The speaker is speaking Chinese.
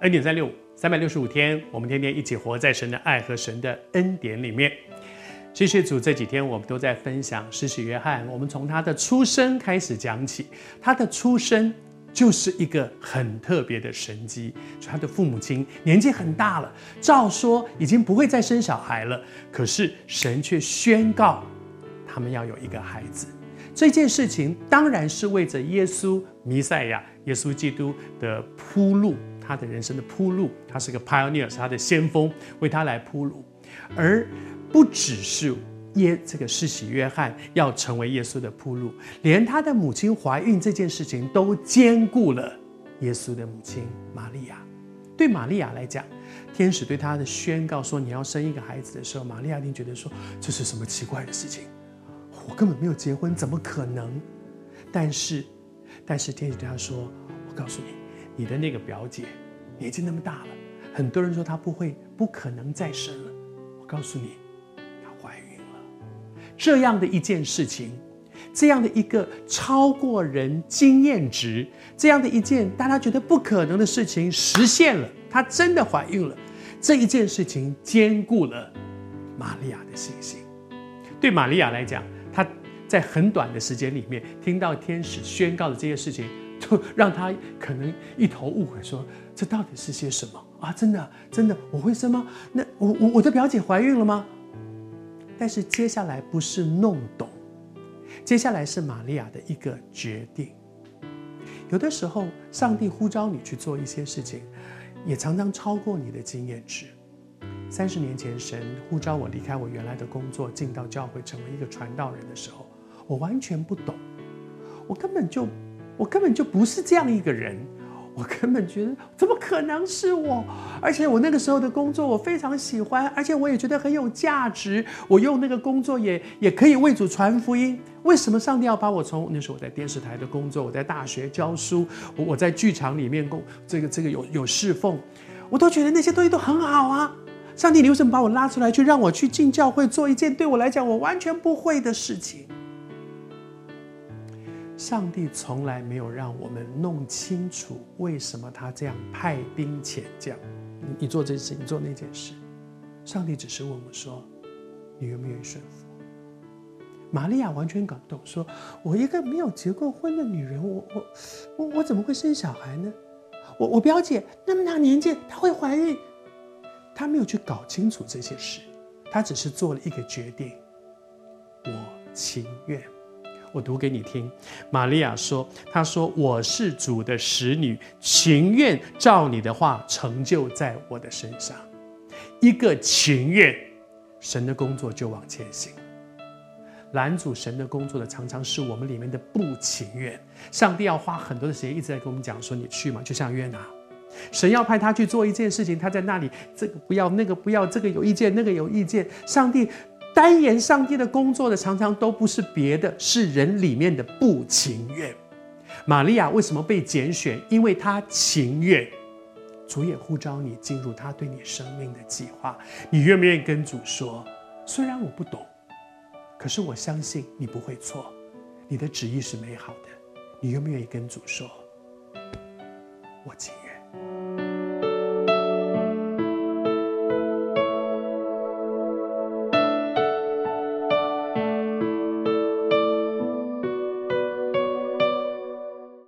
恩典三六五，三百六十五天，我们天天一起活在神的爱和神的恩典里面。谢谢主，这几天我们都在分享施洗约翰，我们从他的出生开始讲起。他的出生就是一个很特别的神迹，他的父母亲年纪很大了，照说已经不会再生小孩了，可是神却宣告他们要有一个孩子。这件事情当然是为着耶稣弥赛亚、耶稣基督的铺路。他的人生的铺路，他是个 pioneer，是他的先锋，为他来铺路，而不只是耶这个施洗约翰要成为耶稣的铺路，连他的母亲怀孕这件事情都兼顾了耶稣的母亲玛利亚。对玛利亚来讲，天使对他的宣告说你要生一个孩子的时候，玛利亚一定觉得说，这是什么奇怪的事情？我根本没有结婚，怎么可能？但是，但是天使对他说，我告诉你。你的那个表姐年纪那么大了，很多人说她不会、不可能再生了。我告诉你，她怀孕了。这样的一件事情，这样的一个超过人经验值，这样的一件大家觉得不可能的事情实现了，她真的怀孕了。这一件事情兼顾了玛利亚的信心。对玛利亚来讲，她在很短的时间里面听到天使宣告的这些事情。就让他可能一头雾水，说这到底是些什么啊？真的，真的，我会生吗？那我我我的表姐怀孕了吗？但是接下来不是弄懂，接下来是玛利亚的一个决定。有的时候，上帝呼召你去做一些事情，也常常超过你的经验值。三十年前，神呼召我离开我原来的工作，进到教会，成为一个传道人的时候，我完全不懂，我根本就。我根本就不是这样一个人，我根本觉得怎么可能是我？而且我那个时候的工作我非常喜欢，而且我也觉得很有价值。我用那个工作也也可以为主传福音。为什么上帝要把我从那时候我在电视台的工作，我在大学教书，我我在剧场里面工这个这个有有侍奉，我都觉得那些东西都很好啊。上帝，你为什么把我拉出来，去让我去进教会做一件对我来讲我完全不会的事情？上帝从来没有让我们弄清楚为什么他这样派兵遣将，你你做这事，你做那件事，上帝只是问我说：“你愿不愿意顺服？”玛利亚完全搞不懂，说：“我一个没有结过婚的女人，我我我我怎么会生小孩呢？我我表姐那么大年纪，她会怀孕？她没有去搞清楚这些事，她只是做了一个决定：我情愿。”我读给你听，玛利亚说：“她说我是主的使女，情愿照你的话成就在我的身上。一个情愿，神的工作就往前行。拦阻神的工作的，常常是我们里面的不情愿。上帝要花很多的时间，一直在跟我们讲说：你去嘛，就像约拿，神要派他去做一件事情，他在那里，这个不要，那个不要，这个有意见，那个有意见，上帝。”单言上帝的工作的，常常都不是别的，是人里面的不情愿。玛利亚为什么被拣选？因为她情愿。主也呼召你进入他对你生命的计划。你愿不愿意跟主说？虽然我不懂，可是我相信你不会错。你的旨意是美好的。你愿不愿意跟主说？我情愿。